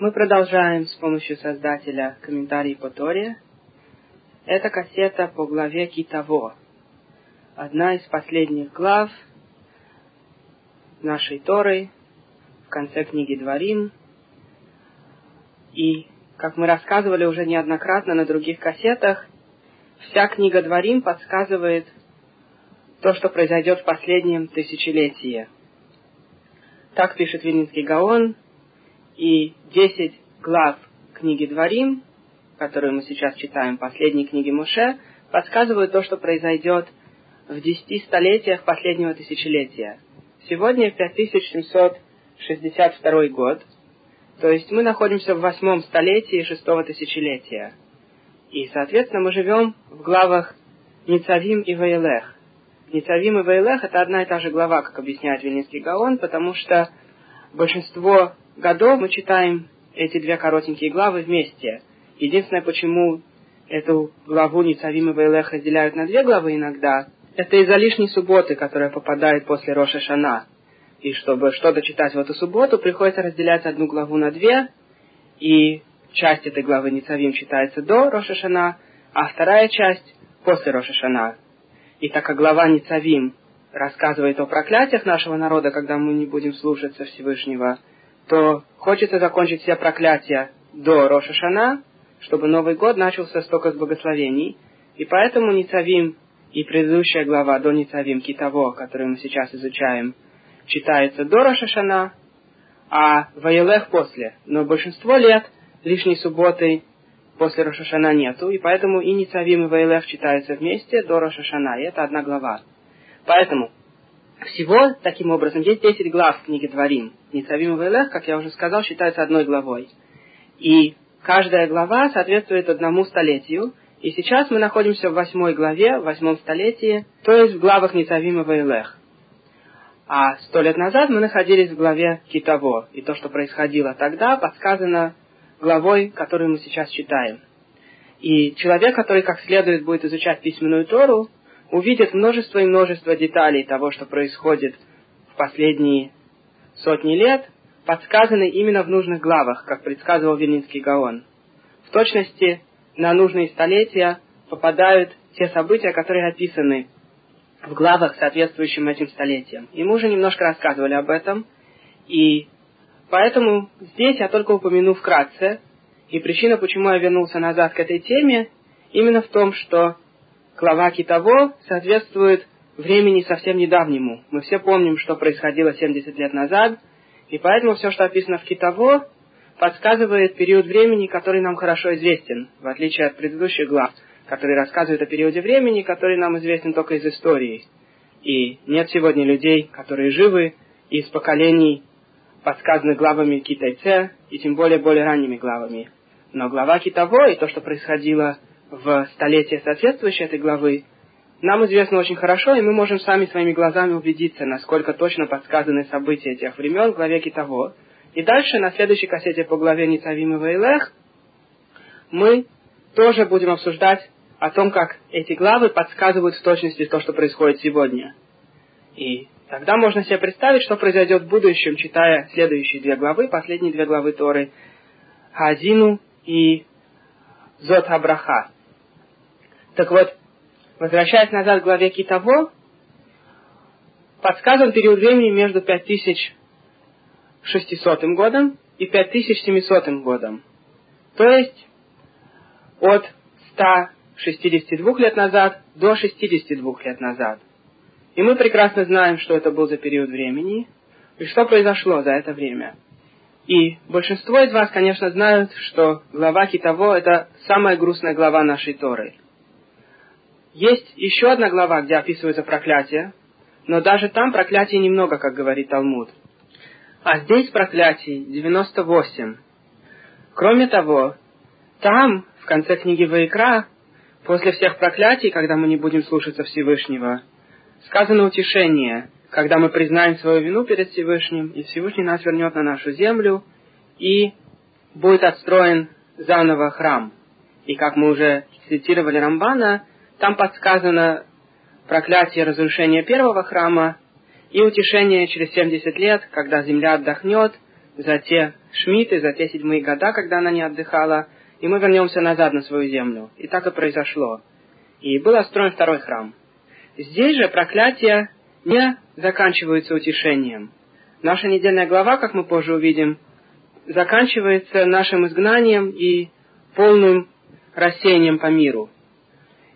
Мы продолжаем с помощью создателя комментарий по Торе. Это кассета по главе Китаво. Одна из последних глав нашей Торы в конце книги Дворим. И, как мы рассказывали уже неоднократно на других кассетах, вся книга Дворим подсказывает то, что произойдет в последнем тысячелетии. Так пишет Вильнинский Гаон, и 10 глав книги Дворим, которую мы сейчас читаем, последней книги Муше, подсказывают то, что произойдет в десяти столетиях последнего тысячелетия. Сегодня 5762 год, то есть мы находимся в восьмом столетии шестого тысячелетия. И, соответственно, мы живем в главах Ницавим и Ваилех. Ницавим и Ваилех – это одна и та же глава, как объясняет Вильнинский Гаон, потому что большинство годов мы читаем эти две коротенькие главы вместе. Единственное, почему эту главу Ницавим и Вейлех разделяют на две главы иногда, это из-за лишней субботы, которая попадает после Роша Шана. И чтобы что-то читать в эту субботу, приходится разделять одну главу на две, и часть этой главы Ницавим читается до Роша Шана, а вторая часть после Роша Шана. И так как глава Ницавим рассказывает о проклятиях нашего народа, когда мы не будем слушаться Всевышнего, то хочется закончить все проклятия до Роша Шана, чтобы Новый год начался столько с благословений. И поэтому Ницавим и предыдущая глава до Ницавим Китаво, которую мы сейчас изучаем, читается до Роша Шана, а Ваилех после. Но большинство лет лишней субботы после Рошашана нету, и поэтому и Ницавим и Ваилех читаются вместе до Рошашана, и это одна глава. Поэтому всего, таким образом, есть 10 глав книги Дворим. Ницавим Вейлех, как я уже сказал, считается одной главой. И каждая глава соответствует одному столетию. И сейчас мы находимся в восьмой главе, в восьмом столетии, то есть в главах Ницавим и. А сто лет назад мы находились в главе Китово. И то, что происходило тогда, подсказано главой, которую мы сейчас читаем. И человек, который как следует будет изучать письменную Тору, увидит множество и множество деталей того, что происходит в последние сотни лет, подсказаны именно в нужных главах, как предсказывал Вильнинский Гаон. В точности на нужные столетия попадают те события, которые описаны в главах, соответствующим этим столетиям. И мы уже немножко рассказывали об этом, и поэтому здесь я только упомяну вкратце, и причина, почему я вернулся назад к этой теме, именно в том, что глава Китово соответствует времени совсем недавнему. Мы все помним, что происходило 70 лет назад, и поэтому все, что описано в Китово, подсказывает период времени, который нам хорошо известен, в отличие от предыдущих глав, которые рассказывают о периоде времени, который нам известен только из истории. И нет сегодня людей, которые живы из поколений, подсказанных главами Китайце, и тем более более ранними главами. Но глава Китово и то, что происходило в столетие соответствующее этой главы, нам известно очень хорошо, и мы можем сами своими глазами убедиться, насколько точно подсказаны события тех времен в главе Китово. И дальше, на следующей кассете по главе Ницавим и Вейлех, мы тоже будем обсуждать о том, как эти главы подсказывают в точности то, что происходит сегодня. И тогда можно себе представить, что произойдет в будущем, читая следующие две главы, последние две главы Торы, Хазину и Зот Абраха. Так вот, возвращаясь назад к главе Китово, подсказан период времени между 5600 годом и 5700 годом. То есть от 162 лет назад до 62 лет назад. И мы прекрасно знаем, что это был за период времени и что произошло за это время. И большинство из вас, конечно, знают, что глава Китово – это самая грустная глава нашей Торы. Есть еще одна глава, где описывается проклятие, но даже там проклятий немного, как говорит Талмуд. А здесь проклятий 98. Кроме того, там, в конце книги Ваикра, после всех проклятий, когда мы не будем слушаться Всевышнего, сказано утешение, когда мы признаем свою вину перед Всевышним, и Всевышний нас вернет на нашу землю, и будет отстроен заново храм. И как мы уже цитировали Рамбана, там подсказано проклятие разрушения первого храма и утешение через 70 лет, когда земля отдохнет за те Шмиты, за те седьмые года, когда она не отдыхала, и мы вернемся назад на свою землю. И так и произошло. И был отстроен второй храм. Здесь же проклятия не заканчиваются утешением. Наша недельная глава, как мы позже увидим, заканчивается нашим изгнанием и полным рассеянием по миру.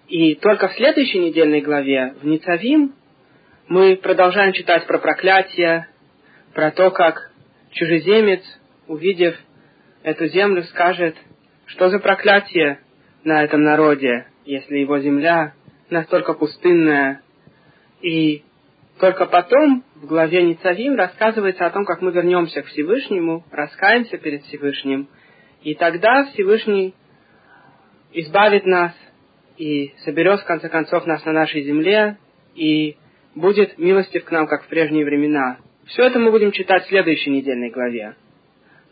И только в следующей недельной главе, в Ницавим, мы продолжаем читать про проклятие, про то, как чужеземец, увидев эту землю, скажет, что за проклятие на этом народе, если его земля настолько пустынная. И только потом в главе Ницавим рассказывается о том, как мы вернемся к Всевышнему, раскаемся перед Всевышним, и тогда Всевышний избавит нас и соберет в конце концов нас на нашей земле и будет милостив к нам, как в прежние времена. Все это мы будем читать в следующей недельной главе.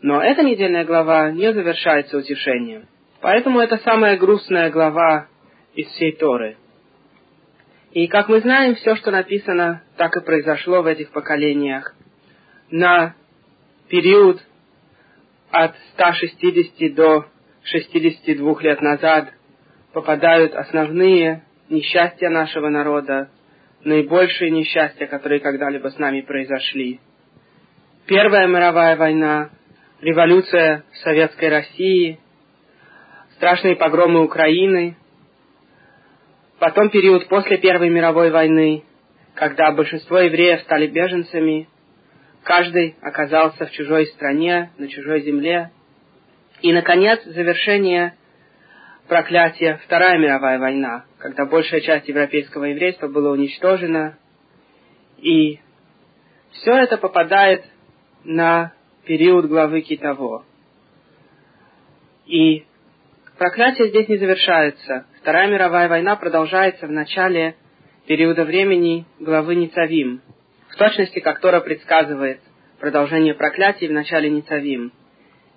Но эта недельная глава не завершается утешением. Поэтому это самая грустная глава из всей Торы. И, как мы знаем, все, что написано, так и произошло в этих поколениях. На период от 160 до 62 лет назад попадают основные несчастья нашего народа, наибольшие несчастья, которые когда-либо с нами произошли. Первая мировая война, революция Советской России, страшные погромы Украины, потом период после Первой мировой войны, когда большинство евреев стали беженцами, каждый оказался в чужой стране, на чужой земле, и, наконец, завершение проклятия Вторая мировая война, когда большая часть европейского еврейства была уничтожена, и все это попадает на период главы Китово. И проклятие здесь не завершается. Вторая мировая война продолжается в начале периода времени главы Ницавим, в точности, как Тора предсказывает продолжение проклятий в начале Ницавим.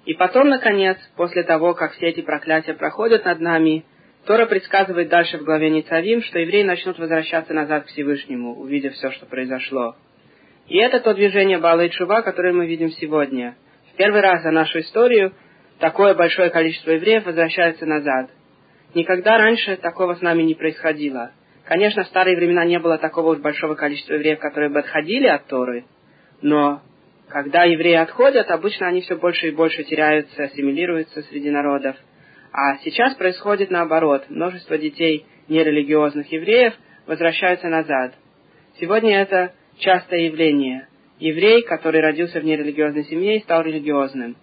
И потом, наконец, после того, как все эти проклятия проходят над нами, Тора предсказывает дальше в главе Ницавим, что евреи начнут возвращаться назад к Всевышнему, увидев все, что произошло. И это то движение Бала и Чува, которое мы видим сегодня. В первый раз за нашу историю такое большое количество евреев возвращается назад. Никогда раньше такого с нами не происходило. Конечно, в старые времена не было такого уж большого количества евреев, которые бы отходили от Торы, но когда евреи отходят, обычно они все больше и больше теряются, ассимилируются среди народов. А сейчас происходит наоборот. Множество детей нерелигиозных евреев возвращаются назад. Сегодня это частое явление. Еврей, который родился в нерелигиозной семье и стал религиозным.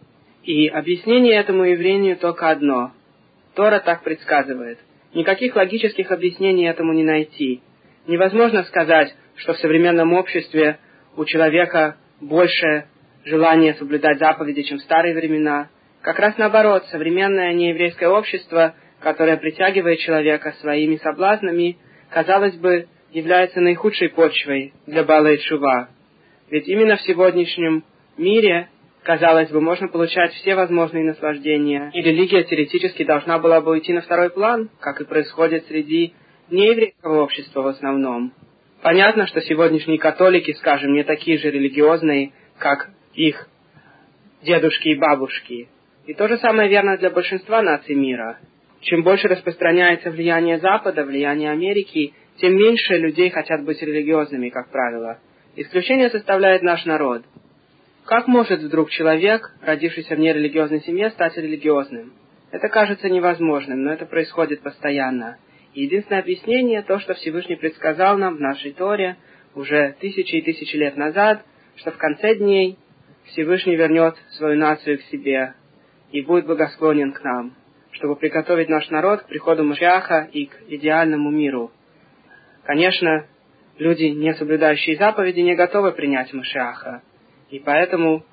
И объяснение этому явлению только одно. Тора так предсказывает. Никаких логических объяснений этому не найти. Невозможно сказать, что в современном обществе у человека больше желание соблюдать заповеди, чем в старые времена. Как раз наоборот, современное нееврейское общество, которое притягивает человека своими соблазнами, казалось бы, является наихудшей почвой для Бала и Шува. Ведь именно в сегодняшнем мире, казалось бы, можно получать все возможные наслаждения, и религия теоретически должна была бы уйти на второй план, как и происходит среди нееврейского общества в основном. Понятно, что сегодняшние католики, скажем, не такие же религиозные, как их дедушки и бабушки. И то же самое верно для большинства наций мира. Чем больше распространяется влияние Запада, влияние Америки, тем меньше людей хотят быть религиозными, как правило. Исключение составляет наш народ. Как может вдруг человек, родившийся в нерелигиозной семье, стать религиозным? Это кажется невозможным, но это происходит постоянно единственное объяснение то, что Всевышний предсказал нам в нашей Торе уже тысячи и тысячи лет назад, что в конце дней Всевышний вернет свою нацию к себе и будет благосклонен к нам, чтобы приготовить наш народ к приходу Машиаха и к идеальному миру. Конечно, люди, не соблюдающие заповеди, не готовы принять Машиаха, и поэтому,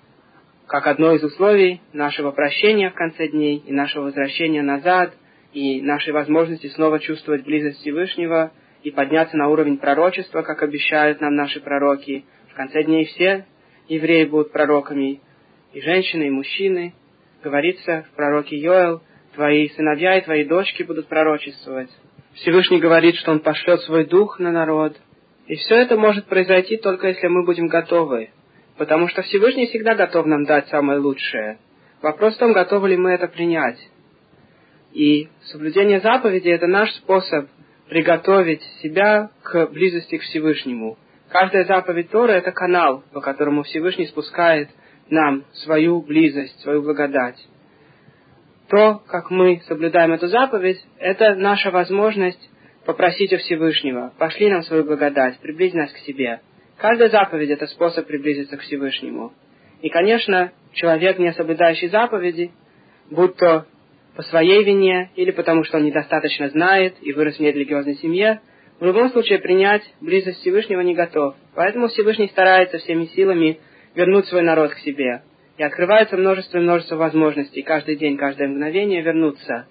как одно из условий нашего прощения в конце дней и нашего возвращения назад, и нашей возможности снова чувствовать близость Всевышнего и подняться на уровень пророчества, как обещают нам наши пророки. В конце дней все евреи будут пророками, и женщины, и мужчины. Говорится в пророке Йоэл, твои сыновья и твои дочки будут пророчествовать. Всевышний говорит, что Он пошлет свой дух на народ. И все это может произойти только если мы будем готовы, потому что Всевышний всегда готов нам дать самое лучшее – Вопрос в том, готовы ли мы это принять. И соблюдение заповедей – это наш способ приготовить себя к близости к Всевышнему. Каждая заповедь Тора – это канал, по которому Всевышний спускает нам свою близость, свою благодать. То, как мы соблюдаем эту заповедь, это наша возможность попросить у Всевышнего, пошли нам свою благодать, приблизь нас к себе. Каждая заповедь – это способ приблизиться к Всевышнему. И, конечно, человек, не соблюдающий заповеди, будь то по своей вине или потому, что он недостаточно знает и вырос в нерелигиозной семье, в любом случае принять близость Всевышнего не готов. Поэтому Всевышний старается всеми силами вернуть свой народ к себе. И открывается множество и множество возможностей каждый день, каждое мгновение вернуться.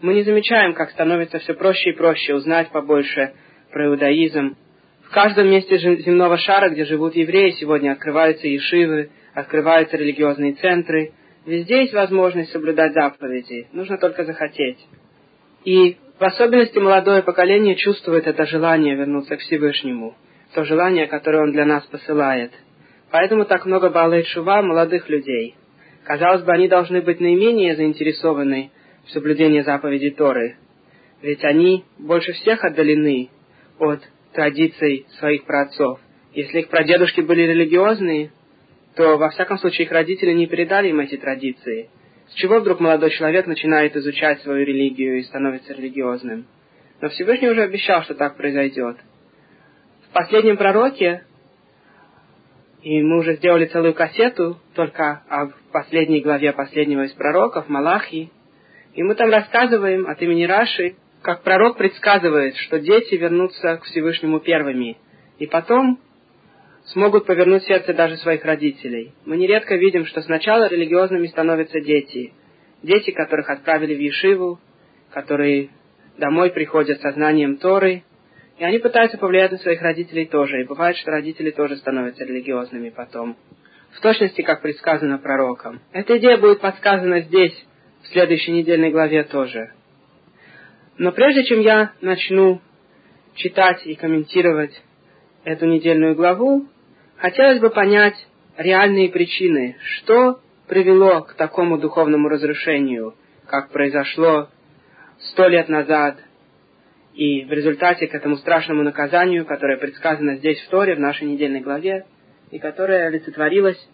Мы не замечаем, как становится все проще и проще узнать побольше про иудаизм. В каждом месте земного шара, где живут евреи, сегодня открываются ешивы, открываются религиозные центры. Везде есть возможность соблюдать заповеди, нужно только захотеть. И в особенности молодое поколение чувствует это желание вернуться к Всевышнему, то желание, которое он для нас посылает. Поэтому так много балает шува молодых людей. Казалось бы, они должны быть наименее заинтересованы в соблюдении заповедей Торы, ведь они больше всех отдалены от традиций своих праотцов. Если их прадедушки были религиозные, то во всяком случае их родители не передали им эти традиции. С чего вдруг молодой человек начинает изучать свою религию и становится религиозным? Но Всевышний уже обещал, что так произойдет. В последнем пророке, и мы уже сделали целую кассету только о последней главе последнего из пророков, Малахи, и мы там рассказываем от имени Раши, как пророк предсказывает, что дети вернутся к Всевышнему первыми, и потом смогут повернуть сердце даже своих родителей. Мы нередко видим, что сначала религиозными становятся дети. Дети, которых отправили в Ешиву, которые домой приходят со знанием Торы, и они пытаются повлиять на своих родителей тоже. И бывает, что родители тоже становятся религиозными потом. В точности, как предсказано пророком. Эта идея будет подсказана здесь, в следующей недельной главе тоже. Но прежде чем я начну читать и комментировать эту недельную главу, Хотелось бы понять реальные причины, что привело к такому духовному разрушению, как произошло сто лет назад, и в результате к этому страшному наказанию, которое предсказано здесь в Торе, в нашей недельной главе, и которое олицетворилось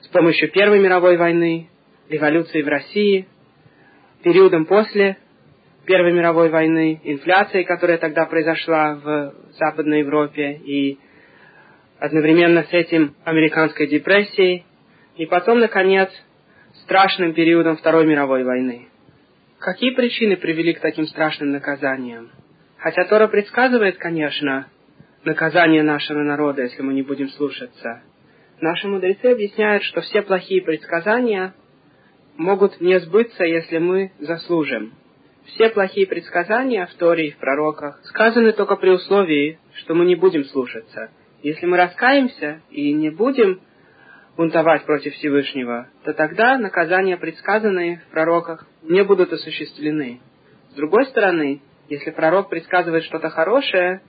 с помощью Первой мировой войны, революции в России, периодом после Первой мировой войны, инфляцией, которая тогда произошла в Западной Европе, и одновременно с этим американской депрессией и потом, наконец, страшным периодом Второй мировой войны. Какие причины привели к таким страшным наказаниям? Хотя Тора предсказывает, конечно, наказание нашего народа, если мы не будем слушаться. Наши мудрецы объясняют, что все плохие предсказания могут не сбыться, если мы заслужим. Все плохие предсказания в Торе и в пророках сказаны только при условии, что мы не будем слушаться – если мы раскаемся и не будем бунтовать против Всевышнего, то тогда наказания, предсказанные в пророках, не будут осуществлены. С другой стороны, если пророк предсказывает что-то хорошее,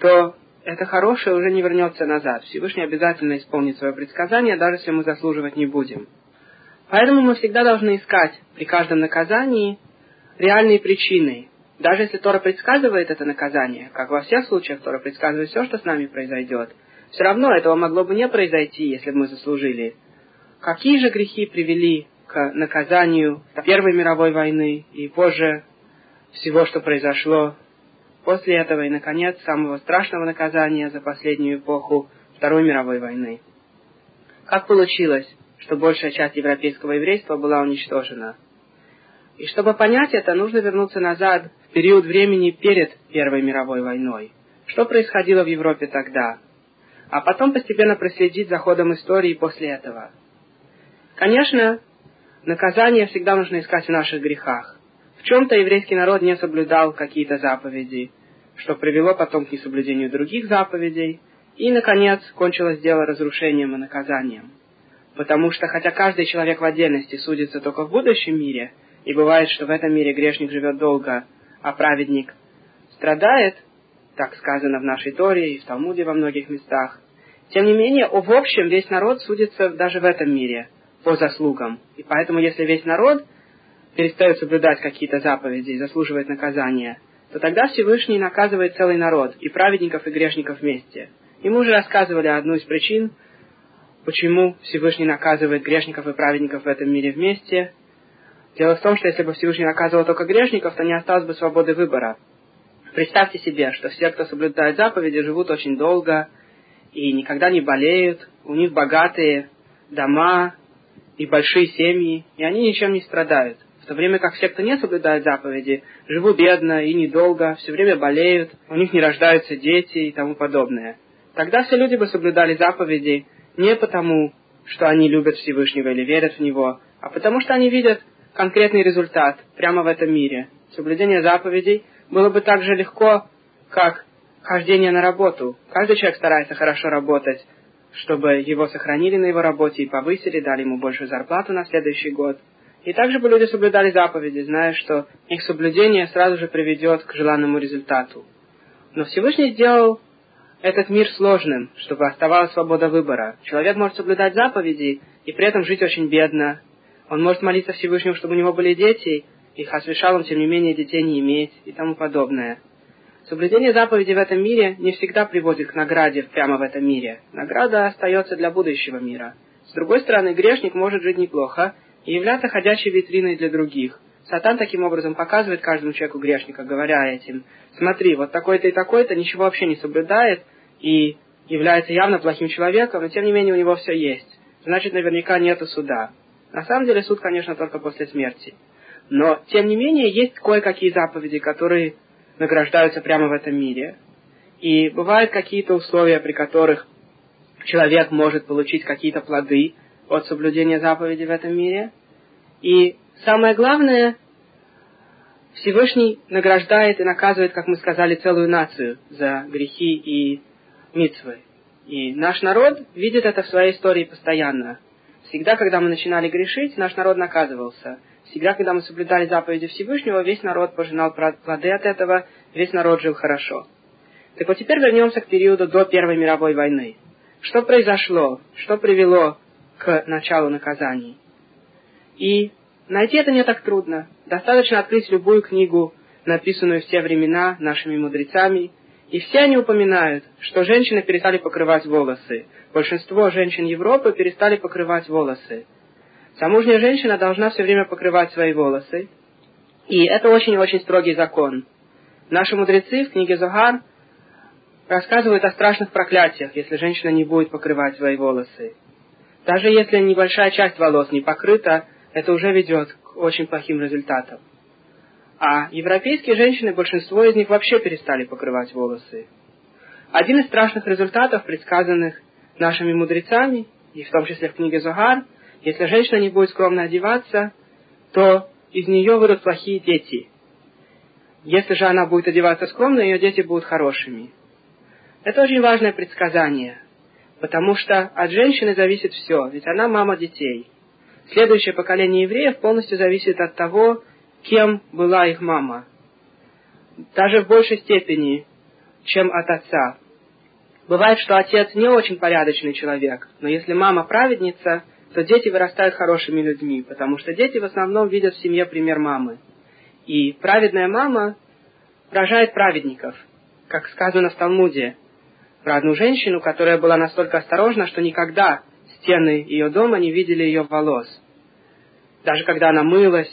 то это хорошее уже не вернется назад. Всевышний обязательно исполнит свое предсказание, даже если мы заслуживать не будем. Поэтому мы всегда должны искать при каждом наказании реальные причины, даже если Тора предсказывает это наказание, как во всех случаях Тора предсказывает все, что с нами произойдет, все равно этого могло бы не произойти, если бы мы заслужили. Какие же грехи привели к наказанию Первой мировой войны и позже всего, что произошло после этого и, наконец, самого страшного наказания за последнюю эпоху Второй мировой войны? Как получилось, что большая часть европейского еврейства была уничтожена? И чтобы понять это, нужно вернуться назад в период времени перед Первой мировой войной. Что происходило в Европе тогда? А потом постепенно проследить за ходом истории после этого. Конечно, наказание всегда нужно искать в наших грехах. В чем-то еврейский народ не соблюдал какие-то заповеди, что привело потом к несоблюдению других заповедей, и, наконец, кончилось дело разрушением и наказанием. Потому что, хотя каждый человек в отдельности судится только в будущем мире, и бывает, что в этом мире грешник живет долго, а праведник страдает, так сказано в нашей Торе и в Талмуде во многих местах. Тем не менее, в общем, весь народ судится даже в этом мире. по заслугам. И поэтому, если весь народ перестает соблюдать какие-то заповеди и заслуживает наказания, то тогда Всевышний наказывает целый народ, и праведников, и грешников вместе. И мы уже рассказывали одну из причин, почему Всевышний наказывает грешников и праведников в этом мире вместе. Дело в том, что если бы Всевышний наказывал только грешников, то не осталось бы свободы выбора. Представьте себе, что все, кто соблюдает заповеди, живут очень долго и никогда не болеют, у них богатые дома и большие семьи, и они ничем не страдают. В то время как все, кто не соблюдает заповеди, живут бедно и недолго, все время болеют, у них не рождаются дети и тому подобное. Тогда все люди бы соблюдали заповеди не потому, что они любят Всевышнего или верят в Него, а потому что они видят конкретный результат прямо в этом мире. Соблюдение заповедей было бы так же легко, как хождение на работу. Каждый человек старается хорошо работать, чтобы его сохранили на его работе и повысили, дали ему большую зарплату на следующий год. И также бы люди соблюдали заповеди, зная, что их соблюдение сразу же приведет к желанному результату. Но Всевышний сделал этот мир сложным, чтобы оставалась свобода выбора. Человек может соблюдать заповеди и при этом жить очень бедно. Он может молиться Всевышнему, чтобы у него были дети, и Хасвишалом, тем не менее, детей не иметь и тому подобное. Соблюдение заповедей в этом мире не всегда приводит к награде прямо в этом мире. Награда остается для будущего мира. С другой стороны, грешник может жить неплохо и являться ходячей витриной для других. Сатан таким образом показывает каждому человеку грешника, говоря этим, смотри, вот такой-то и такой-то ничего вообще не соблюдает и является явно плохим человеком, но тем не менее у него все есть. Значит, наверняка нету суда. На самом деле суд, конечно, только после смерти. Но, тем не менее, есть кое-какие заповеди, которые награждаются прямо в этом мире. И бывают какие-то условия, при которых человек может получить какие-то плоды от соблюдения заповедей в этом мире. И самое главное, Всевышний награждает и наказывает, как мы сказали, целую нацию за грехи и митцвы. И наш народ видит это в своей истории постоянно. Всегда, когда мы начинали грешить, наш народ наказывался – Всегда, когда мы соблюдали заповеди Всевышнего, весь народ пожинал плоды от этого, весь народ жил хорошо. Так вот теперь вернемся к периоду до Первой мировой войны. Что произошло? Что привело к началу наказаний? И найти это не так трудно. Достаточно открыть любую книгу, написанную в те времена нашими мудрецами, и все они упоминают, что женщины перестали покрывать волосы. Большинство женщин Европы перестали покрывать волосы. Замужняя женщина должна все время покрывать свои волосы. И это очень-очень строгий закон. Наши мудрецы в книге Зогар рассказывают о страшных проклятиях, если женщина не будет покрывать свои волосы. Даже если небольшая часть волос не покрыта, это уже ведет к очень плохим результатам. А европейские женщины, большинство из них вообще перестали покрывать волосы. Один из страшных результатов, предсказанных нашими мудрецами, и в том числе в книге Зогар, если женщина не будет скромно одеваться, то из нее выйдут плохие дети. Если же она будет одеваться скромно, ее дети будут хорошими. Это очень важное предсказание, потому что от женщины зависит все, ведь она мама детей. Следующее поколение евреев полностью зависит от того, кем была их мама. Даже в большей степени, чем от отца. Бывает, что отец не очень порядочный человек, но если мама праведница, то дети вырастают хорошими людьми, потому что дети в основном видят в семье пример мамы. И праведная мама рожает праведников, как сказано в Талмуде, про одну женщину, которая была настолько осторожна, что никогда стены ее дома не видели ее волос. Даже когда она мылась,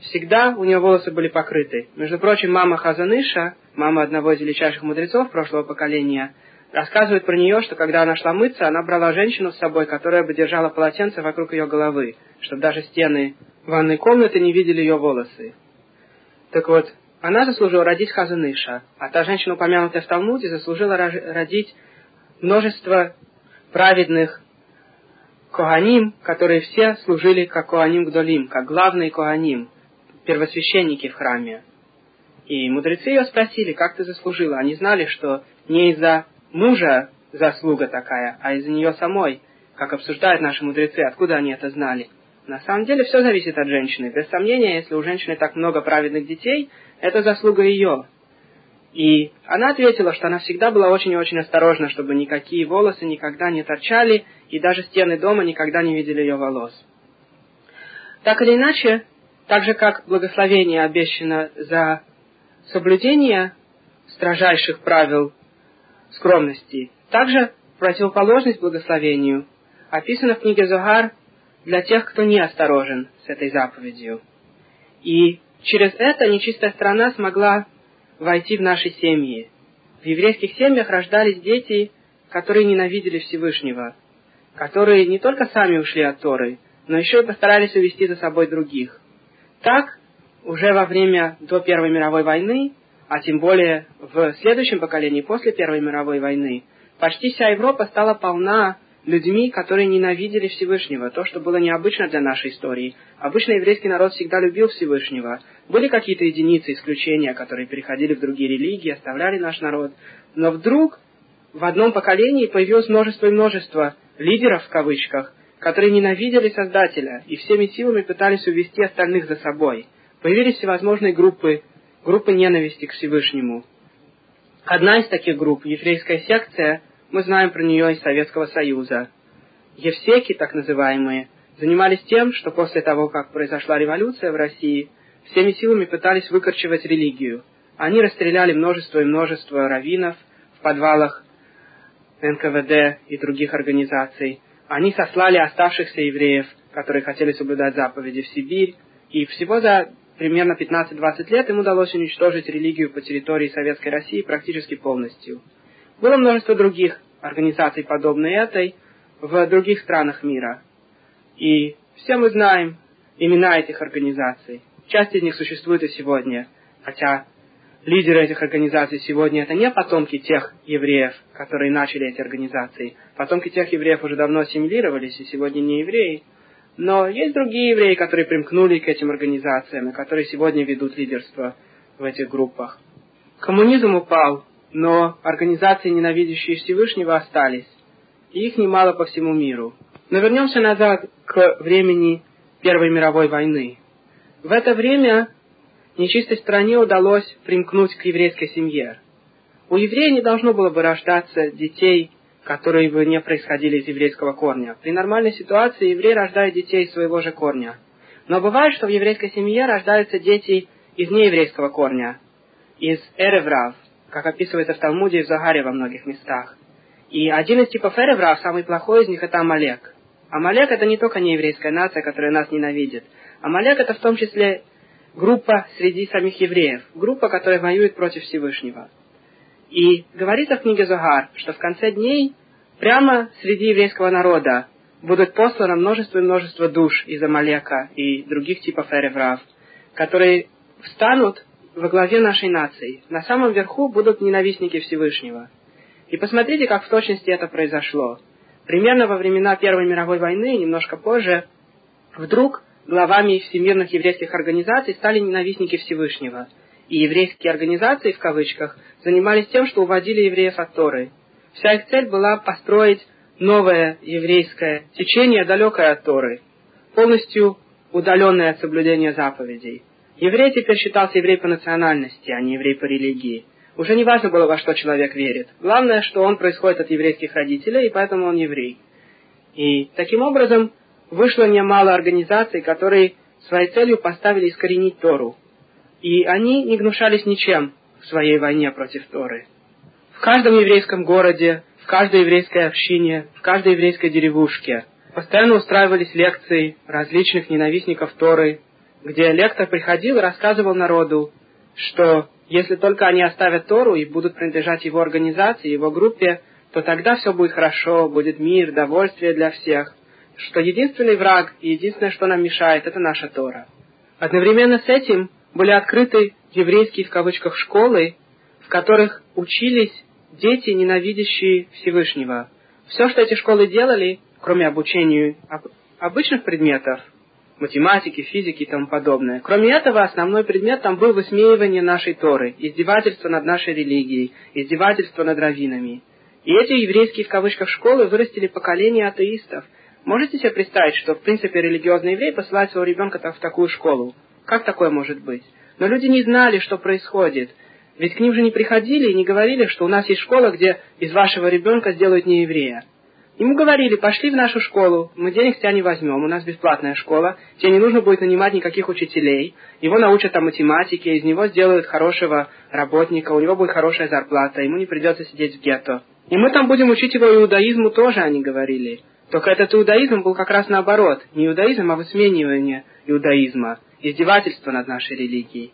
всегда у нее волосы были покрыты. Между прочим, мама Хазаныша, мама одного из величайших мудрецов прошлого поколения, Рассказывают про нее, что когда она шла мыться, она брала женщину с собой, которая бы держала полотенце вокруг ее головы, чтобы даже стены ванной комнаты не видели ее волосы. Так вот, она заслужила родить Хазаныша, а та женщина, упомянутая в Талмуде, заслужила родить множество праведных Коаним, которые все служили как Коаним Гдолим, как главные Коаним, первосвященники в храме. И мудрецы ее спросили, как ты заслужила. Они знали, что не из-за мужа заслуга такая, а из-за нее самой, как обсуждают наши мудрецы, откуда они это знали. На самом деле все зависит от женщины. Без сомнения, если у женщины так много праведных детей, это заслуга ее. И она ответила, что она всегда была очень и очень осторожна, чтобы никакие волосы никогда не торчали, и даже стены дома никогда не видели ее волос. Так или иначе, так же как благословение обещано за соблюдение строжайших правил скромности, также противоположность благословению описана в книге Зогар для тех, кто не осторожен с этой заповедью. И через это нечистая страна смогла войти в наши семьи. В еврейских семьях рождались дети, которые ненавидели Всевышнего, которые не только сами ушли от Торы, но еще и постарались увести за собой других. Так, уже во время до Первой мировой войны, а тем более в следующем поколении после Первой мировой войны, почти вся Европа стала полна людьми, которые ненавидели Всевышнего, то, что было необычно для нашей истории. Обычно еврейский народ всегда любил Всевышнего. Были какие-то единицы, исключения, которые переходили в другие религии, оставляли наш народ. Но вдруг в одном поколении появилось множество и множество лидеров, в кавычках, которые ненавидели Создателя и всеми силами пытались увести остальных за собой. Появились всевозможные группы, группы ненависти к Всевышнему. Одна из таких групп, еврейская секция, мы знаем про нее из Советского Союза. Евсеки, так называемые, занимались тем, что после того, как произошла революция в России, всеми силами пытались выкорчевать религию. Они расстреляли множество и множество раввинов в подвалах НКВД и других организаций. Они сослали оставшихся евреев, которые хотели соблюдать заповеди в Сибирь, и всего за примерно 15-20 лет им удалось уничтожить религию по территории Советской России практически полностью. Было множество других организаций, подобной этой, в других странах мира. И все мы знаем имена этих организаций. Часть из них существует и сегодня, хотя лидеры этих организаций сегодня это не потомки тех евреев, которые начали эти организации. Потомки тех евреев уже давно ассимилировались и сегодня не евреи. Но есть другие евреи, которые примкнули к этим организациям и которые сегодня ведут лидерство в этих группах. Коммунизм упал, но организации, ненавидящие Всевышнего, остались, и их немало по всему миру. Но вернемся назад к времени Первой мировой войны. В это время нечистой стране удалось примкнуть к еврейской семье. У еврея не должно было бы рождаться детей, которые бы не происходили из еврейского корня. При нормальной ситуации еврей рождает детей из своего же корня. Но бывает, что в еврейской семье рождаются дети из нееврейского корня, из эреврав, как описывается в Талмуде и в Загаре во многих местах. И один из типов эреврав, самый плохой из них, это Амалек. Амалек это не только нееврейская нация, которая нас ненавидит. Амалек это в том числе группа среди самих евреев, группа, которая воюет против Всевышнего. И говорится в книге Загар, что в конце дней прямо среди еврейского народа будут послано множество и множество душ из Амалека и других типов эреврав, которые встанут во главе нашей нации. На самом верху будут ненавистники Всевышнего. И посмотрите, как в точности это произошло. Примерно во времена Первой мировой войны, немножко позже, вдруг главами всемирных еврейских организаций стали ненавистники Всевышнего. И еврейские организации, в кавычках, занимались тем, что уводили евреев от Торы. Вся их цель была построить новое еврейское течение, далекое от Торы, полностью удаленное от соблюдения заповедей. Еврей теперь считался еврей по национальности, а не еврей по религии. Уже не важно было, во что человек верит. Главное, что он происходит от еврейских родителей, и поэтому он еврей. И таким образом вышло немало организаций, которые своей целью поставили искоренить Тору. И они не гнушались ничем в своей войне против Торы. В каждом еврейском городе, в каждой еврейской общине, в каждой еврейской деревушке постоянно устраивались лекции различных ненавистников Торы, где лектор приходил и рассказывал народу, что если только они оставят Тору и будут принадлежать его организации, его группе, то тогда все будет хорошо, будет мир, довольствие для всех, что единственный враг и единственное, что нам мешает, это наша Тора. Одновременно с этим были открыты еврейские в кавычках школы, в которых учились дети, ненавидящие Всевышнего. Все, что эти школы делали, кроме обучения обычных предметов, математики, физики и тому подобное. Кроме этого, основной предмет там был высмеивание нашей Торы, издевательство над нашей религией, издевательство над раввинами. И эти еврейские в кавычках школы вырастили поколение атеистов. Можете себе представить, что в принципе религиозный еврей посылает своего ребенка в такую школу? Как такое может быть? Но люди не знали, что происходит. Ведь к ним же не приходили и не говорили, что у нас есть школа, где из вашего ребенка сделают не еврея. Ему говорили, пошли в нашу школу, мы денег с тебя не возьмем, у нас бесплатная школа, тебе не нужно будет нанимать никаких учителей, его научат там математике, из него сделают хорошего работника, у него будет хорошая зарплата, ему не придется сидеть в гетто. И мы там будем учить его иудаизму тоже, они говорили. Только этот иудаизм был как раз наоборот, не иудаизм, а высмеивание иудаизма, издевательство над нашей религией.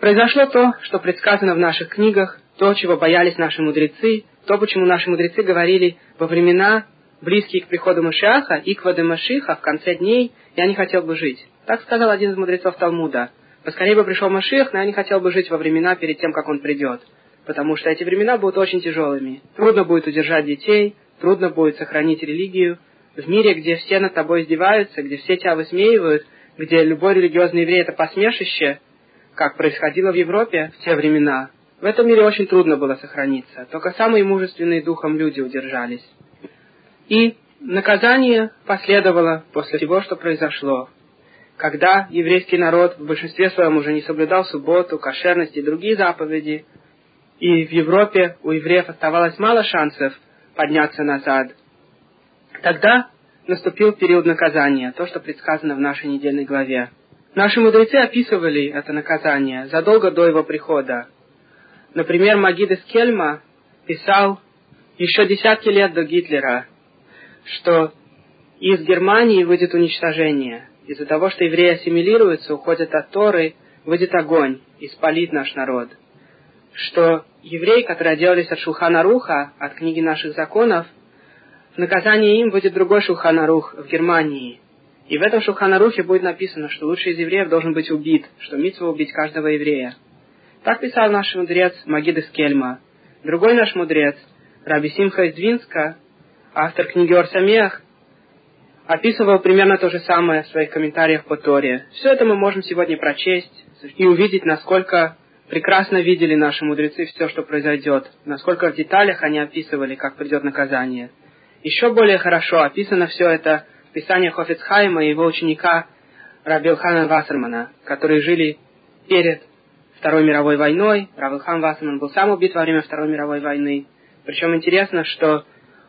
Произошло то, что предсказано в наших книгах, то, чего боялись наши мудрецы, то, почему наши мудрецы говорили во времена, близкие к приходу Машиаха, и к Машиха в конце дней, я не хотел бы жить. Так сказал один из мудрецов Талмуда. Поскорее бы пришел Машиах, но я не хотел бы жить во времена перед тем, как он придет. Потому что эти времена будут очень тяжелыми. Трудно будет удержать детей, трудно будет сохранить религию. В мире, где все над тобой издеваются, где все тебя высмеивают, где любой религиозный еврей это посмешище, как происходило в Европе в те времена, в этом мире очень трудно было сохраниться. Только самые мужественные духом люди удержались. И наказание последовало после всего, что произошло. Когда еврейский народ в большинстве своем уже не соблюдал субботу, кошерность и другие заповеди, и в Европе у евреев оставалось мало шансов подняться назад, тогда наступил период наказания, то, что предсказано в нашей недельной главе. Наши мудрецы описывали это наказание задолго до его прихода. Например, Магид из Кельма писал еще десятки лет до Гитлера, что из Германии выйдет уничтожение. Из-за того, что евреи ассимилируются, уходят от Торы, выйдет огонь и спалит наш народ. Что евреи, которые отделались от Шулхана Руха, от книги наших законов, наказание им выйдет другой Шулхана Рух в Германии. И в этом Шулхана Рухе будет написано, что лучший из евреев должен быть убит, что митцва убить каждого еврея. Так писал наш мудрец Магид из Кельма. Другой наш мудрец, Раби Симха из Двинска, автор книги Орсамех, описывал примерно то же самое в своих комментариях по Торе. Все это мы можем сегодня прочесть и увидеть, насколько прекрасно видели наши мудрецы все, что произойдет, насколько в деталях они описывали, как придет наказание. Еще более хорошо описано все это в Писаниях Хофицхайма и его ученика Рабилхана Вассермана, которые жили перед Второй мировой войной. Равилхам Вассерман был сам убит во время Второй мировой войны. Причем интересно, что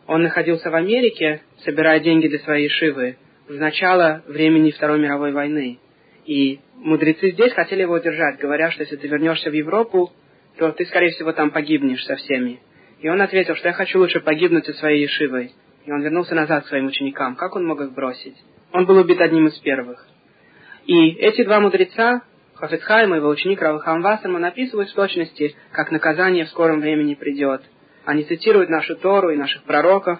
он находился в Америке, собирая деньги для своей Шивы, в начало времени Второй мировой войны. И мудрецы здесь хотели его удержать, говоря, что если ты вернешься в Европу, то ты, скорее всего, там погибнешь со всеми. И он ответил, что я хочу лучше погибнуть со своей Ешивой. И он вернулся назад к своим ученикам. Как он мог их бросить? Он был убит одним из первых. И эти два мудреца, Хафетхайм и его ученик Равхам Вассерман описывают в точности, как наказание в скором времени придет. Они цитируют нашу Тору и наших пророков,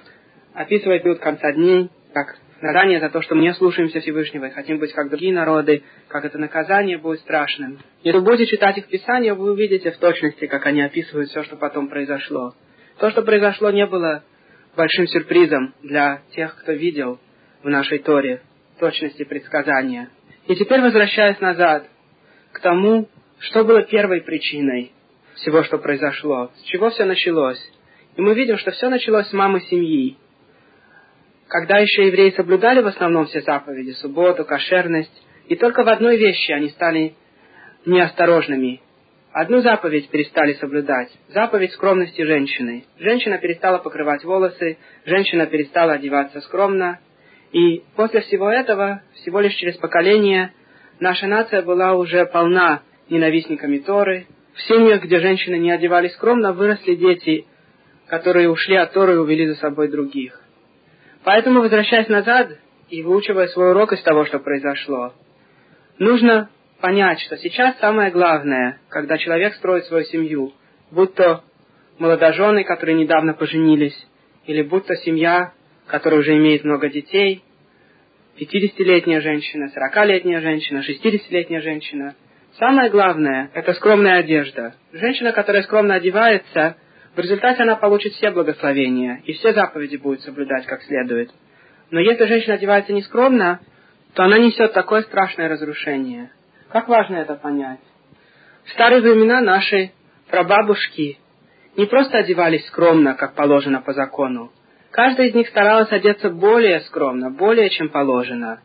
описывают период конца дней, как наказание за то, что мы не слушаемся Всевышнего и хотим быть как другие народы, как это наказание будет страшным. Если вы будете читать их Писание, вы увидите в точности, как они описывают все, что потом произошло. То, что произошло, не было большим сюрпризом для тех, кто видел в нашей Торе точности предсказания. И теперь возвращаясь назад, к тому, что было первой причиной всего, что произошло, с чего все началось. И мы видим, что все началось с мамы семьи. Когда еще евреи соблюдали в основном все заповеди, субботу, кошерность, и только в одной вещи они стали неосторожными. Одну заповедь перестали соблюдать. Заповедь скромности женщины. Женщина перестала покрывать волосы, женщина перестала одеваться скромно. И после всего этого, всего лишь через поколение, наша нация была уже полна ненавистниками Торы. В семьях, где женщины не одевались скромно, выросли дети, которые ушли от Торы и увели за собой других. Поэтому, возвращаясь назад и выучивая свой урок из того, что произошло, нужно понять, что сейчас самое главное, когда человек строит свою семью, будь то молодожены, которые недавно поженились, или будь то семья, которая уже имеет много детей, 50-летняя женщина, 40-летняя женщина, 60-летняя женщина. Самое главное – это скромная одежда. Женщина, которая скромно одевается, в результате она получит все благословения, и все заповеди будет соблюдать как следует. Но если женщина одевается нескромно, то она несет такое страшное разрушение. Как важно это понять? В старые времена наши прабабушки не просто одевались скромно, как положено по закону, Каждая из них старалась одеться более скромно, более чем положено.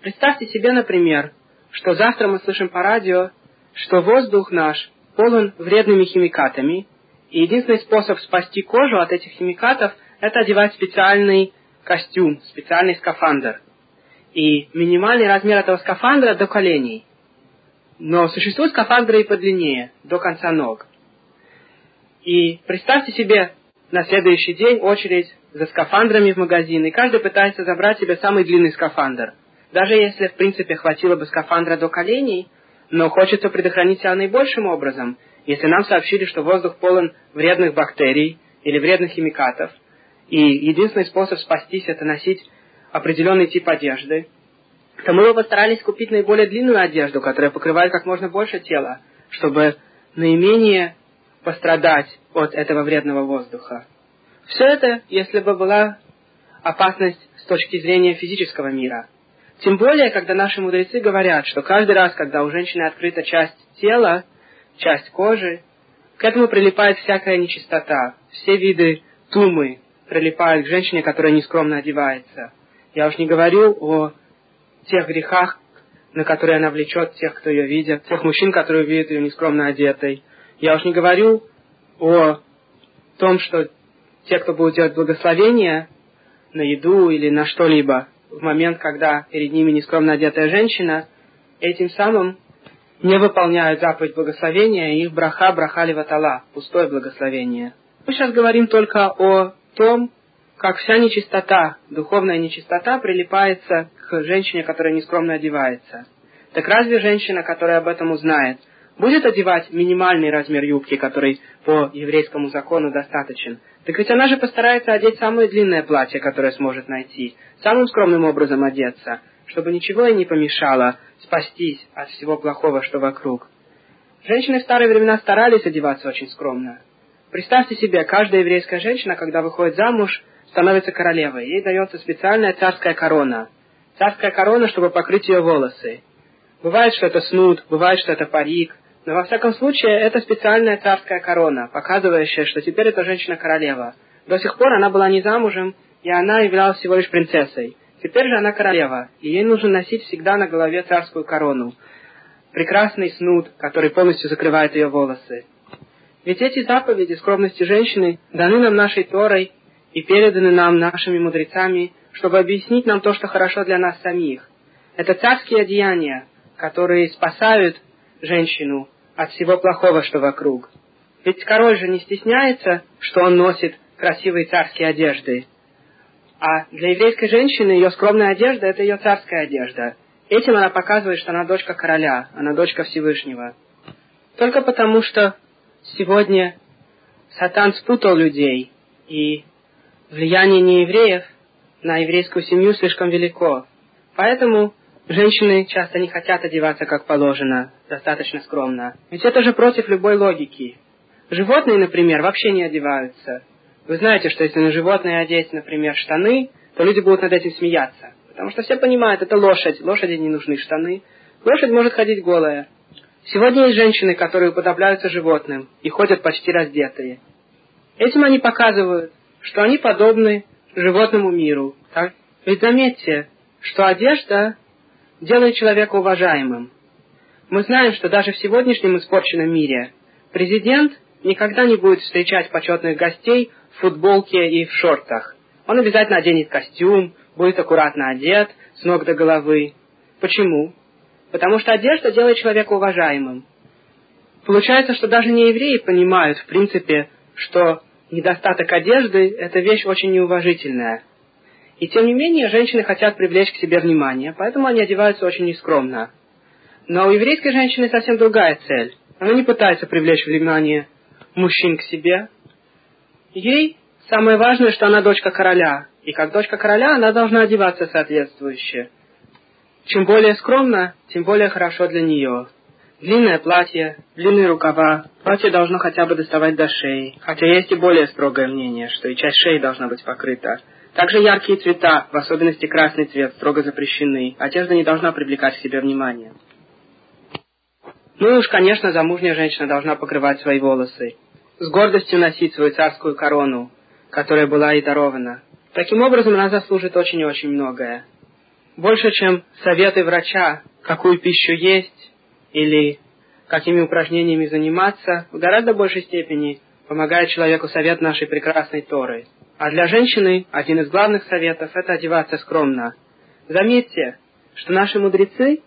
Представьте себе, например, что завтра мы слышим по радио, что воздух наш полон вредными химикатами, и единственный способ спасти кожу от этих химикатов – это одевать специальный костюм, специальный скафандр. И минимальный размер этого скафандра до коленей. Но существуют скафандры и подлиннее, до конца ног. И представьте себе на следующий день очередь за скафандрами в магазин, и каждый пытается забрать себе самый длинный скафандр. Даже если, в принципе, хватило бы скафандра до коленей, но хочется предохранить себя наибольшим образом. Если нам сообщили, что воздух полон вредных бактерий или вредных химикатов, и единственный способ спастись – это носить определенный тип одежды, то мы бы постарались купить наиболее длинную одежду, которая покрывает как можно больше тела, чтобы наименее пострадать от этого вредного воздуха. Все это, если бы была опасность с точки зрения физического мира. Тем более, когда наши мудрецы говорят, что каждый раз, когда у женщины открыта часть тела, часть кожи, к этому прилипает всякая нечистота, все виды тумы прилипают к женщине, которая нескромно одевается. Я уж не говорю о тех грехах, на которые она влечет тех, кто ее видит, тех мужчин, которые видят ее нескромно одетой. Я уж не говорю о том, что те, кто будет делать благословение на еду или на что-либо, в момент, когда перед ними нескромно одетая женщина, этим самым не выполняют заповедь благословения, и их браха брахали ватала, пустое благословение. Мы сейчас говорим только о том, как вся нечистота, духовная нечистота прилипается к женщине, которая нескромно одевается. Так разве женщина, которая об этом узнает, будет одевать минимальный размер юбки, который по еврейскому закону достаточен, так ведь она же постарается одеть самое длинное платье, которое сможет найти, самым скромным образом одеться, чтобы ничего ей не помешало спастись от всего плохого, что вокруг. Женщины в старые времена старались одеваться очень скромно. Представьте себе, каждая еврейская женщина, когда выходит замуж, становится королевой. Ей дается специальная царская корона. Царская корона, чтобы покрыть ее волосы. Бывает, что это снуд, бывает, что это парик, но во всяком случае, это специальная царская корона, показывающая, что теперь эта женщина королева. До сих пор она была не замужем, и она являлась всего лишь принцессой. Теперь же она королева, и ей нужно носить всегда на голове царскую корону. Прекрасный снуд, который полностью закрывает ее волосы. Ведь эти заповеди скромности женщины даны нам нашей Торой и переданы нам нашими мудрецами, чтобы объяснить нам то, что хорошо для нас самих. Это царские одеяния, которые спасают женщину от всего плохого, что вокруг. Ведь король же не стесняется, что он носит красивые царские одежды. А для еврейской женщины ее скромная одежда – это ее царская одежда. Этим она показывает, что она дочка короля, она дочка Всевышнего. Только потому, что сегодня Сатан спутал людей, и влияние неевреев на еврейскую семью слишком велико. Поэтому женщины часто не хотят одеваться как положено, достаточно скромно. Ведь это же против любой логики. Животные, например, вообще не одеваются. Вы знаете, что если на животное одеть, например, штаны, то люди будут над этим смеяться. Потому что все понимают, это лошадь, лошади не нужны штаны. Лошадь может ходить голая. Сегодня есть женщины, которые уподобляются животным и ходят почти раздетые. Этим они показывают, что они подобны животному миру. Так? Ведь заметьте, что одежда делает человека уважаемым. Мы знаем, что даже в сегодняшнем испорченном мире президент никогда не будет встречать почетных гостей в футболке и в шортах. Он обязательно оденет костюм, будет аккуратно одет с ног до головы. Почему? Потому что одежда делает человека уважаемым. Получается, что даже не евреи понимают, в принципе, что недостаток одежды – это вещь очень неуважительная. И тем не менее, женщины хотят привлечь к себе внимание, поэтому они одеваются очень нескромно. Но у еврейской женщины совсем другая цель. Она не пытается привлечь внимание мужчин к себе. Ей самое важное, что она дочка короля. И как дочка короля она должна одеваться соответствующе. Чем более скромно, тем более хорошо для нее. Длинное платье, длинные рукава, платье должно хотя бы доставать до шеи, хотя есть и более строгое мнение, что и часть шеи должна быть покрыта. Также яркие цвета, в особенности красный цвет, строго запрещены. Одежда не должна привлекать к себе внимание. Ну и уж, конечно, замужняя женщина должна покрывать свои волосы, с гордостью носить свою царскую корону, которая была ей дарована. Таким образом, она заслужит очень и очень многое. Больше, чем советы врача, какую пищу есть, или какими упражнениями заниматься, в гораздо большей степени помогает человеку совет нашей прекрасной Торы. А для женщины один из главных советов – это одеваться скромно. Заметьте, что наши мудрецы,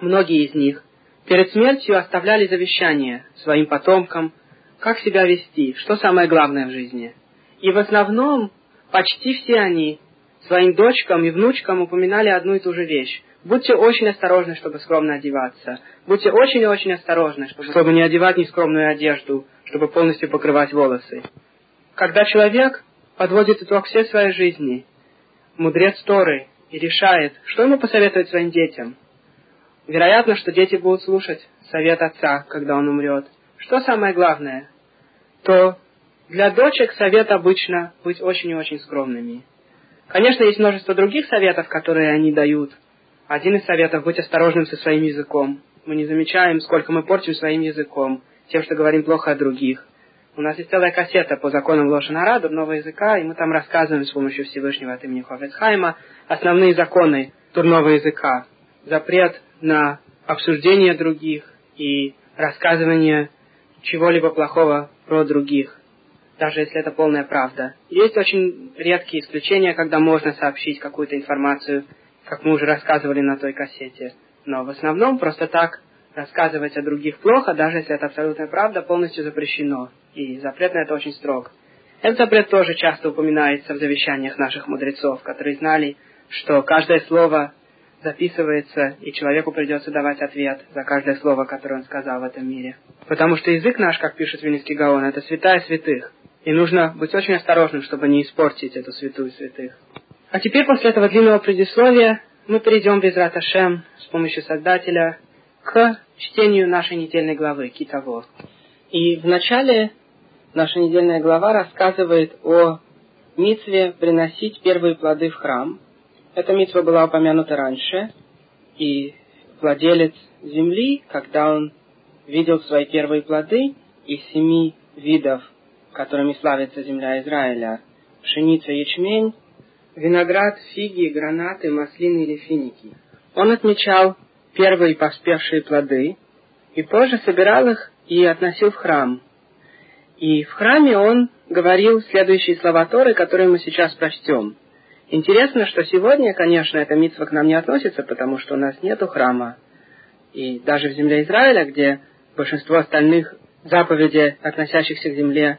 многие из них, перед смертью оставляли завещание своим потомкам, как себя вести, что самое главное в жизни. И в основном почти все они своим дочкам и внучкам упоминали одну и ту же вещь. Будьте очень осторожны, чтобы скромно одеваться. Будьте очень и очень осторожны, чтобы, чтобы не одевать нескромную одежду, чтобы полностью покрывать волосы. Когда человек подводит итог всей своей жизни, мудрец Торы, и решает, что ему посоветовать своим детям. Вероятно, что дети будут слушать совет отца, когда он умрет. Что самое главное? То для дочек совет обычно быть очень и очень скромными. Конечно, есть множество других советов, которые они дают. Один из советов – быть осторожным со своим языком. Мы не замечаем, сколько мы портим своим языком, тем, что говорим плохо о других. У нас есть целая кассета по законам Лошанара, дурного языка, и мы там рассказываем с помощью Всевышнего от имени Хофецхайма основные законы дурного языка. Запрет на обсуждение других и рассказывание чего-либо плохого про других даже если это полная правда. Есть очень редкие исключения, когда можно сообщить какую-то информацию, как мы уже рассказывали на той кассете. Но в основном просто так рассказывать о других плохо, даже если это абсолютная правда, полностью запрещено. И запрет на это очень строг. Этот запрет тоже часто упоминается в завещаниях наших мудрецов, которые знали, что каждое слово записывается, и человеку придется давать ответ за каждое слово, которое он сказал в этом мире. Потому что язык наш, как пишет Вильнинский Гаон, это святая святых. И нужно быть очень осторожным, чтобы не испортить эту святую святых. А теперь, после этого длинного предисловия, мы перейдем без Раташем с помощью Создателя к чтению нашей недельной главы Китово. И в начале наша недельная глава рассказывает о митве приносить первые плоды в храм. Эта митва была упомянута раньше, и владелец земли, когда он видел свои первые плоды из семи видов которыми славится земля Израиля, пшеница, ячмень, виноград, фиги, гранаты, маслины или финики. Он отмечал первые поспевшие плоды и позже собирал их и относил в храм. И в храме он говорил следующие слова Торы, которые мы сейчас прочтем. Интересно, что сегодня, конечно, эта митва к нам не относится, потому что у нас нету храма. И даже в земле Израиля, где большинство остальных заповедей, относящихся к земле,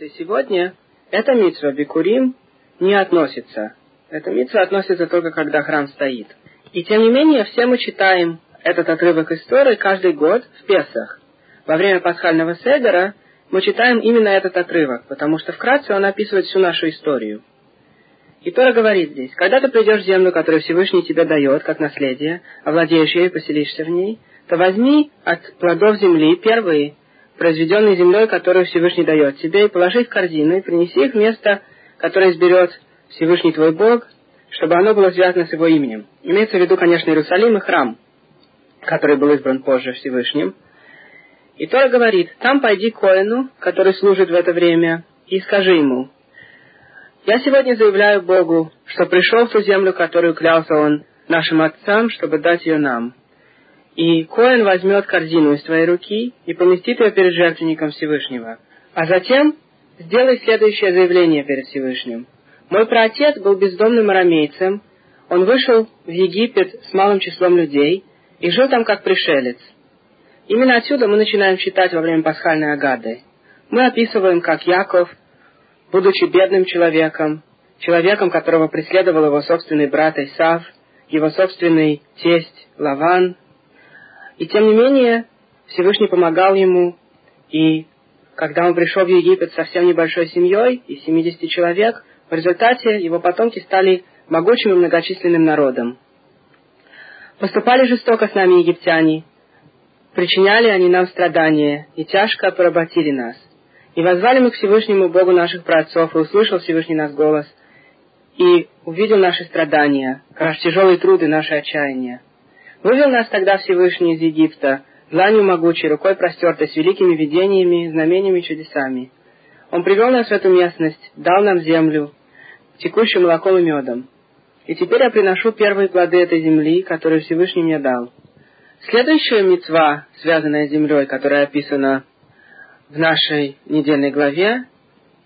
и сегодня, эта митсва Бикурим не относится. Эта митсва относится только когда храм стоит. И тем не менее, все мы читаем этот отрывок истории каждый год в Песах. Во время пасхального седера мы читаем именно этот отрывок, потому что вкратце он описывает всю нашу историю. И Тора говорит здесь, когда ты придешь в землю, которую Всевышний тебе дает, как наследие, овладеешь ею и поселишься в ней, то возьми от плодов земли первые произведенные землей, которую Всевышний дает тебе, и положи в корзину, и принеси их в место, которое изберет Всевышний твой Бог, чтобы оно было связано с его именем. Имеется в виду, конечно, Иерусалим и храм, который был избран позже Всевышним. И Тора говорит, там пойди к Коину, который служит в это время, и скажи ему, я сегодня заявляю Богу, что пришел в ту землю, которую клялся Он нашим отцам, чтобы дать ее нам. И Коэн возьмет корзину из твоей руки и поместит ее перед жертвенником Всевышнего. А затем сделай следующее заявление перед Всевышним. Мой праотец был бездомным арамейцем, он вышел в Египет с малым числом людей и жил там как пришелец. Именно отсюда мы начинаем читать во время пасхальной Агады. Мы описываем, как Яков, будучи бедным человеком, человеком, которого преследовал его собственный брат Исав, его собственный тесть Лаван, и тем не менее, Всевышний помогал ему, и когда он пришел в Египет совсем небольшой семьей, из 70 человек, в результате его потомки стали могучим и многочисленным народом. Поступали жестоко с нами египтяне, причиняли они нам страдания и тяжко поработили нас. И возвали мы к Всевышнему Богу наших праотцов, и услышал Всевышний нас голос, и увидел наши страдания, наши тяжелые труды, наши отчаяния. Вывел нас тогда Всевышний из Египта, дланью могучей, рукой простертой, с великими видениями, знамениями чудесами. Он привел нас в эту местность, дал нам землю, текущую молоком и медом. И теперь я приношу первые плоды этой земли, которые Всевышний мне дал. Следующая мецва, связанная с землей, которая описана в нашей недельной главе,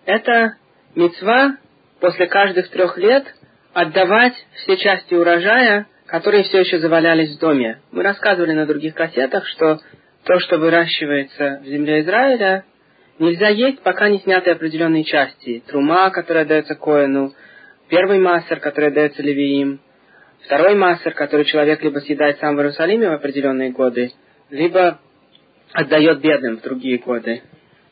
это мецва после каждых трех лет отдавать все части урожая, которые все еще завалялись в доме. Мы рассказывали на других кассетах, что то, что выращивается в земле Израиля, нельзя есть, пока не сняты определенные части. Трума, которая дается Коину, первый массер, который дается Левиим, второй массер, который человек либо съедает сам в Иерусалиме в определенные годы, либо отдает бедным в другие годы.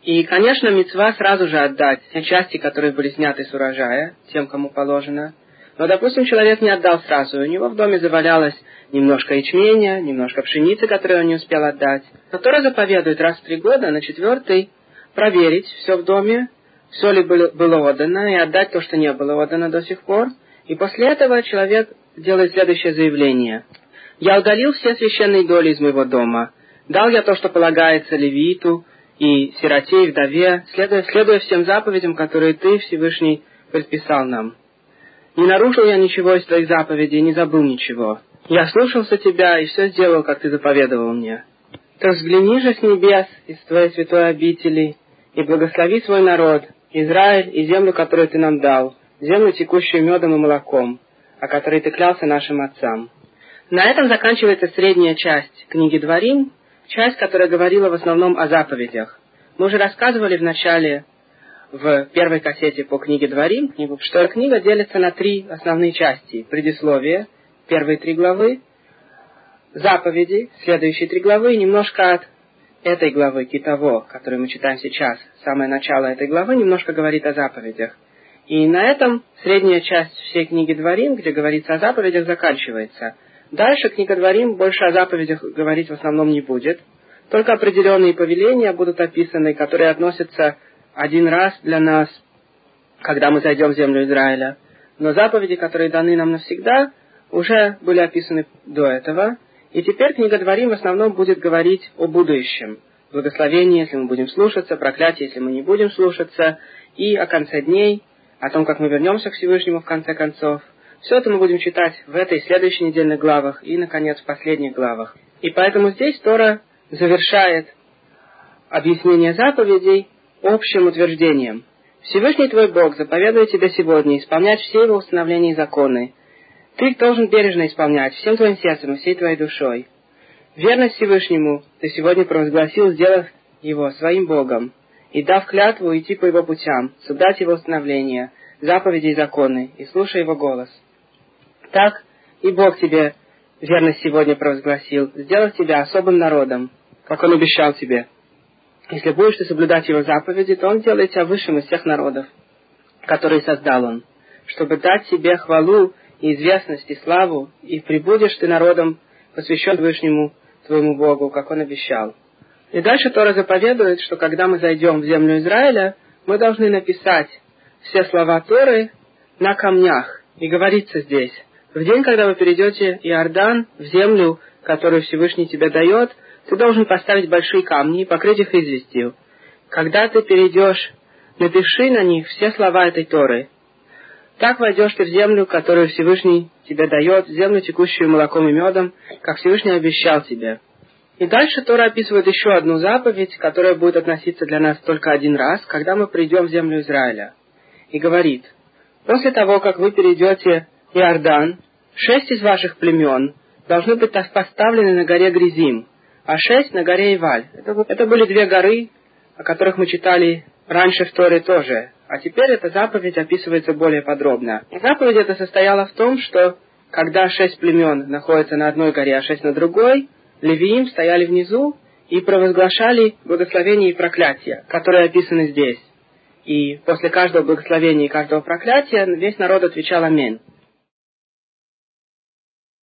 И, конечно, мецва сразу же отдать все части, которые были сняты с урожая, тем, кому положено. Но, допустим, человек не отдал сразу, у него в доме завалялось немножко ячменя, немножко пшеницы, которую он не успел отдать. Но Тора заповедует раз в три года, на четвертый, проверить все в доме, все ли было, было отдано, и отдать то, что не было отдано до сих пор. И после этого человек делает следующее заявление. «Я удалил все священные доли из моего дома. Дал я то, что полагается левиту, и сироте, и вдове, следуя, следуя всем заповедям, которые Ты, Всевышний, предписал нам. Не нарушил я ничего из Твоих заповедей, не забыл ничего. Я слушался Тебя и все сделал, как Ты заповедовал мне. То взгляни же с небес, из Твоей святой обители, и благослови свой народ, Израиль и землю, которую Ты нам дал, землю, текущую медом и молоком, о которой Ты клялся нашим отцам. На этом заканчивается средняя часть книги Дворим, часть, которая говорила в основном о заповедях. Мы уже рассказывали в начале, в первой кассете по книге Дворим, что книга делится на три основные части. Предисловие, первые три главы, заповеди, следующие три главы, и немножко от этой главы, Китово, которую мы читаем сейчас, самое начало этой главы, немножко говорит о заповедях. И на этом средняя часть всей книги Дворим, где говорится о заповедях, заканчивается – Дальше книга Дворим больше о заповедях говорить в основном не будет. Только определенные повеления будут описаны, которые относятся один раз для нас, когда мы зайдем в землю Израиля. Но заповеди, которые даны нам навсегда, уже были описаны до этого. И теперь книга Дворим в основном будет говорить о будущем. Благословении, если мы будем слушаться, проклятие, если мы не будем слушаться, и о конце дней, о том, как мы вернемся к Всевышнему в конце концов – все это мы будем читать в этой следующей недельных главах и, наконец, в последних главах. И поэтому здесь Тора завершает объяснение заповедей общим утверждением. Всевышний твой Бог заповедует тебе сегодня исполнять все его установления и законы. Ты должен бережно исполнять всем твоим сердцем и всей твоей душой. Верность Всевышнему ты сегодня провозгласил, сделав его своим Богом, и дав клятву идти по его путям, соблюдать его установления, заповеди и законы, и слушай его голос. Так и Бог тебе верность сегодня провозгласил, сделав тебя особым народом, как Он обещал тебе. Если будешь ты соблюдать Его заповеди, то Он делает тебя высшим из всех народов, которые создал Он, чтобы дать тебе хвалу и известность и славу, и прибудешь ты народом, посвящен Вышнему твоему Богу, как Он обещал. И дальше Тора заповедует, что когда мы зайдем в землю Израиля, мы должны написать все слова Торы на камнях. И говорится здесь, в день, когда вы перейдете Иордан, в землю, которую Всевышний тебе дает, ты должен поставить большие камни и покрыть их известью. Когда ты перейдешь, напиши на них все слова этой Торы. Так войдешь ты в землю, которую Всевышний тебе дает, землю, текущую молоком и медом, как Всевышний обещал тебе. И дальше Тора описывает еще одну заповедь, которая будет относиться для нас только один раз, когда мы придем в землю Израиля. И говорит, после того, как вы перейдете Иордан, шесть из ваших племен должны быть поставлены на горе Гризим, а шесть на горе Иваль. Это, это были две горы, о которых мы читали раньше в Торе тоже. А теперь эта заповедь описывается более подробно. Заповедь эта состояла в том, что когда шесть племен находятся на одной горе, а шесть на другой, левиим стояли внизу и провозглашали благословение и проклятие, которые описаны здесь. И после каждого благословения и каждого проклятия весь народ отвечал «Аминь».